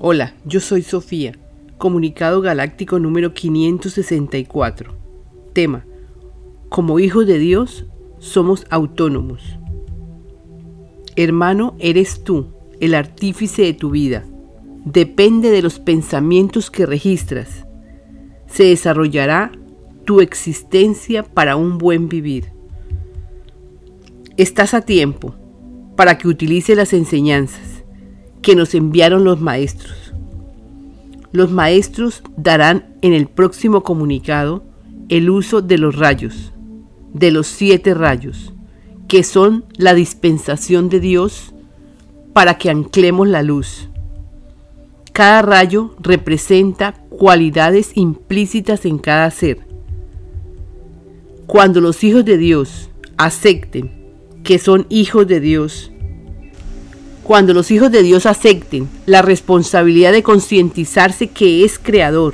Hola, yo soy Sofía, comunicado galáctico número 564. Tema, como hijos de Dios somos autónomos. Hermano, eres tú, el artífice de tu vida. Depende de los pensamientos que registras. Se desarrollará tu existencia para un buen vivir. Estás a tiempo para que utilice las enseñanzas que nos enviaron los maestros. Los maestros darán en el próximo comunicado el uso de los rayos, de los siete rayos, que son la dispensación de Dios para que anclemos la luz. Cada rayo representa cualidades implícitas en cada ser. Cuando los hijos de Dios acepten que son hijos de Dios cuando los hijos de Dios acepten la responsabilidad de concientizarse que es creador,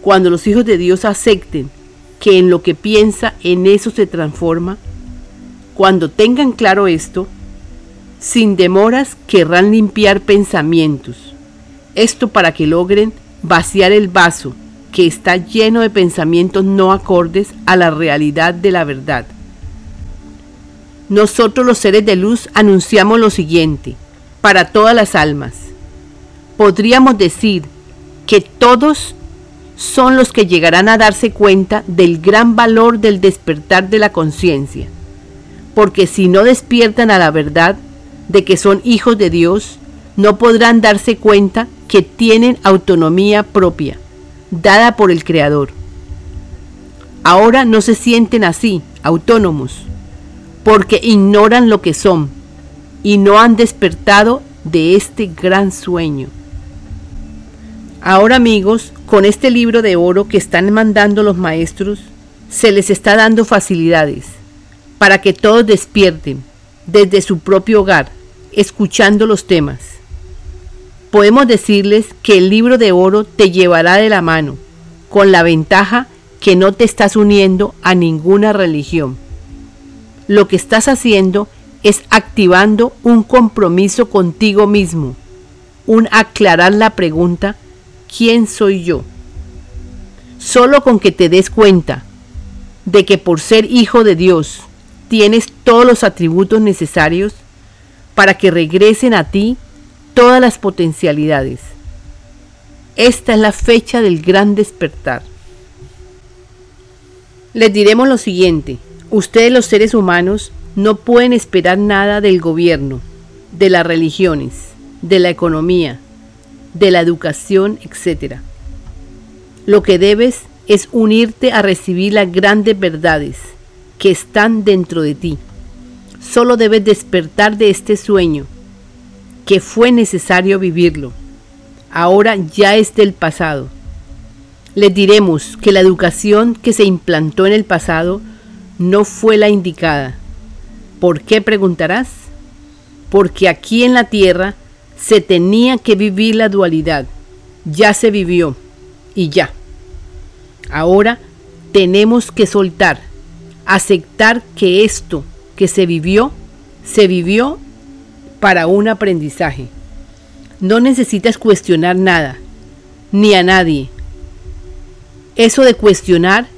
cuando los hijos de Dios acepten que en lo que piensa en eso se transforma, cuando tengan claro esto, sin demoras querrán limpiar pensamientos. Esto para que logren vaciar el vaso que está lleno de pensamientos no acordes a la realidad de la verdad. Nosotros los seres de luz anunciamos lo siguiente para todas las almas. Podríamos decir que todos son los que llegarán a darse cuenta del gran valor del despertar de la conciencia, porque si no despiertan a la verdad de que son hijos de Dios, no podrán darse cuenta que tienen autonomía propia, dada por el Creador. Ahora no se sienten así, autónomos, porque ignoran lo que son y no han despertado de este gran sueño. Ahora amigos, con este libro de oro que están mandando los maestros, se les está dando facilidades para que todos despierten desde su propio hogar, escuchando los temas. Podemos decirles que el libro de oro te llevará de la mano, con la ventaja que no te estás uniendo a ninguna religión lo que estás haciendo es activando un compromiso contigo mismo, un aclarar la pregunta, ¿quién soy yo? Solo con que te des cuenta de que por ser hijo de Dios tienes todos los atributos necesarios para que regresen a ti todas las potencialidades. Esta es la fecha del gran despertar. Les diremos lo siguiente. Ustedes los seres humanos no pueden esperar nada del gobierno, de las religiones, de la economía, de la educación, etc. Lo que debes es unirte a recibir las grandes verdades que están dentro de ti. Solo debes despertar de este sueño, que fue necesario vivirlo. Ahora ya es del pasado. Les diremos que la educación que se implantó en el pasado no fue la indicada. ¿Por qué preguntarás? Porque aquí en la tierra se tenía que vivir la dualidad. Ya se vivió y ya. Ahora tenemos que soltar, aceptar que esto que se vivió, se vivió para un aprendizaje. No necesitas cuestionar nada, ni a nadie. Eso de cuestionar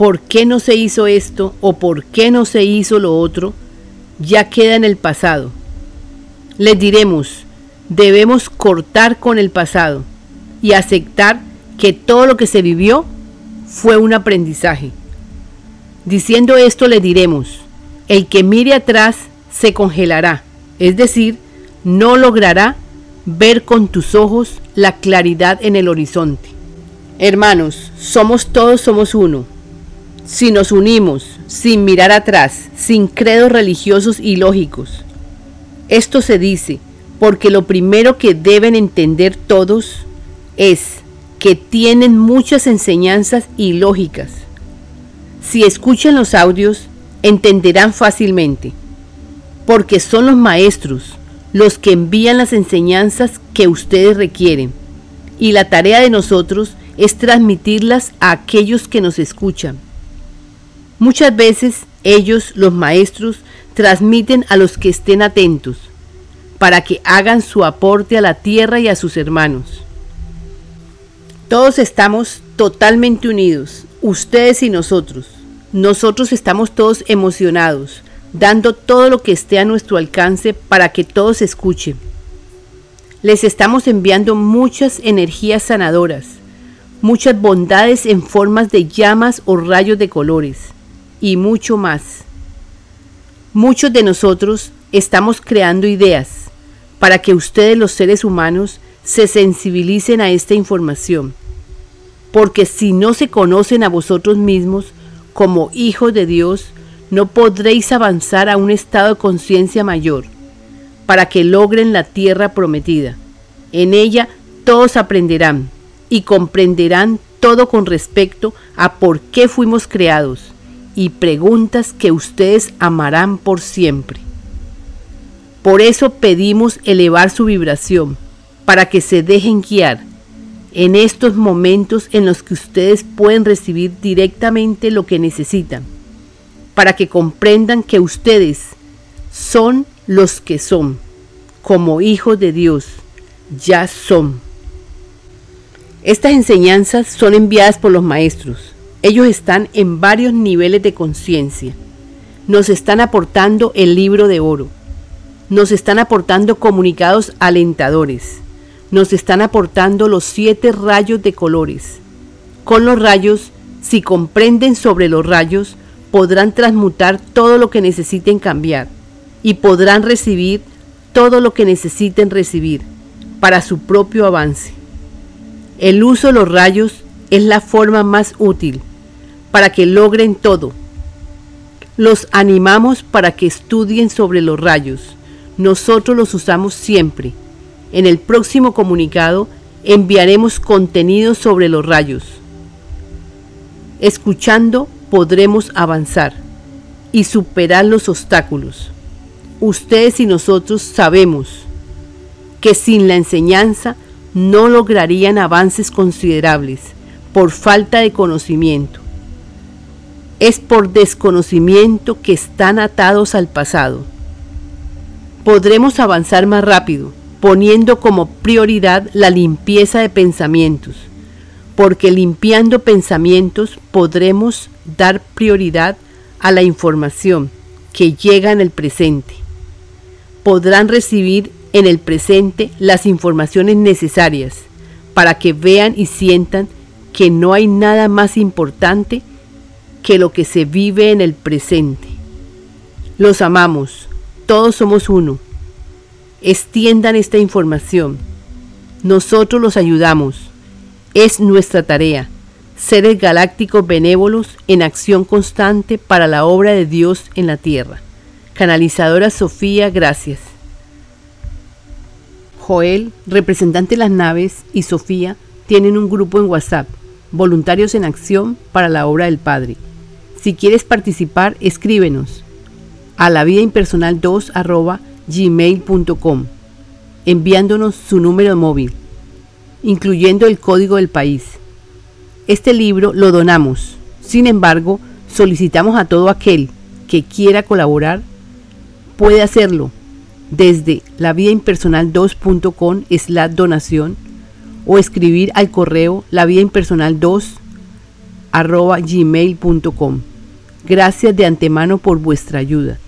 por qué no se hizo esto o por qué no se hizo lo otro, ya queda en el pasado. Les diremos, debemos cortar con el pasado y aceptar que todo lo que se vivió fue un aprendizaje. Diciendo esto le diremos, el que mire atrás se congelará, es decir, no logrará ver con tus ojos la claridad en el horizonte. Hermanos, somos todos, somos uno si nos unimos sin mirar atrás, sin credos religiosos y lógicos. Esto se dice porque lo primero que deben entender todos es que tienen muchas enseñanzas ilógicas. Si escuchan los audios, entenderán fácilmente, porque son los maestros los que envían las enseñanzas que ustedes requieren, y la tarea de nosotros es transmitirlas a aquellos que nos escuchan. Muchas veces ellos, los maestros, transmiten a los que estén atentos, para que hagan su aporte a la tierra y a sus hermanos. Todos estamos totalmente unidos, ustedes y nosotros. Nosotros estamos todos emocionados, dando todo lo que esté a nuestro alcance para que todos escuchen. Les estamos enviando muchas energías sanadoras, muchas bondades en formas de llamas o rayos de colores y mucho más. Muchos de nosotros estamos creando ideas, para que ustedes los seres humanos se sensibilicen a esta información. Porque si no se conocen a vosotros mismos como hijos de Dios, no podréis avanzar a un estado de conciencia mayor, para que logren la tierra prometida. En ella todos aprenderán y comprenderán todo con respecto a por qué fuimos creados y preguntas que ustedes amarán por siempre. Por eso pedimos elevar su vibración, para que se dejen guiar en estos momentos en los que ustedes pueden recibir directamente lo que necesitan, para que comprendan que ustedes son los que son, como hijos de Dios, ya son. Estas enseñanzas son enviadas por los maestros. Ellos están en varios niveles de conciencia. Nos están aportando el libro de oro nos están aportando comunicados alentadores, nos están aportando los siete rayos de colores. Con los rayos, si comprenden sobre los rayos, podrán transmutar todo lo que necesiten cambiar y podrán recibir todo lo que necesiten recibir para su propio avance. El uso de los rayos es la forma más útil para que logren todo. Los animamos para que estudien sobre los rayos nosotros los usamos siempre. En el próximo comunicado enviaremos contenido sobre los rayos. Escuchando podremos avanzar y superar los obstáculos. Ustedes y nosotros sabemos que sin la enseñanza no lograrían avances considerables por falta de conocimiento. Es por desconocimiento que están atados al pasado podremos avanzar más rápido, poniendo como prioridad la limpieza de pensamientos, porque limpiando pensamientos podremos dar prioridad a la información que llega en el presente. Podrán recibir en el presente las informaciones necesarias para que vean y sientan que no hay nada más importante que lo que se vive en el presente. Los amamos todos somos uno. Extiendan esta información. Nosotros los ayudamos. Es nuestra tarea. Seres galácticos benévolos en acción constante para la obra de Dios en la tierra. Canalizadora Sofía, gracias. Joel, representante de las naves, y Sofía tienen un grupo en WhatsApp, Voluntarios en Acción para la Obra del Padre. Si quieres participar, escríbenos a la vida impersonal 2 gmail.com enviándonos su número móvil, incluyendo el código del país. Este libro lo donamos. Sin embargo, solicitamos a todo aquel que quiera colaborar, puede hacerlo desde la vida impersonal 2.com la donación o escribir al correo la vida impersonal 2 gmail.com. Gracias de antemano por vuestra ayuda.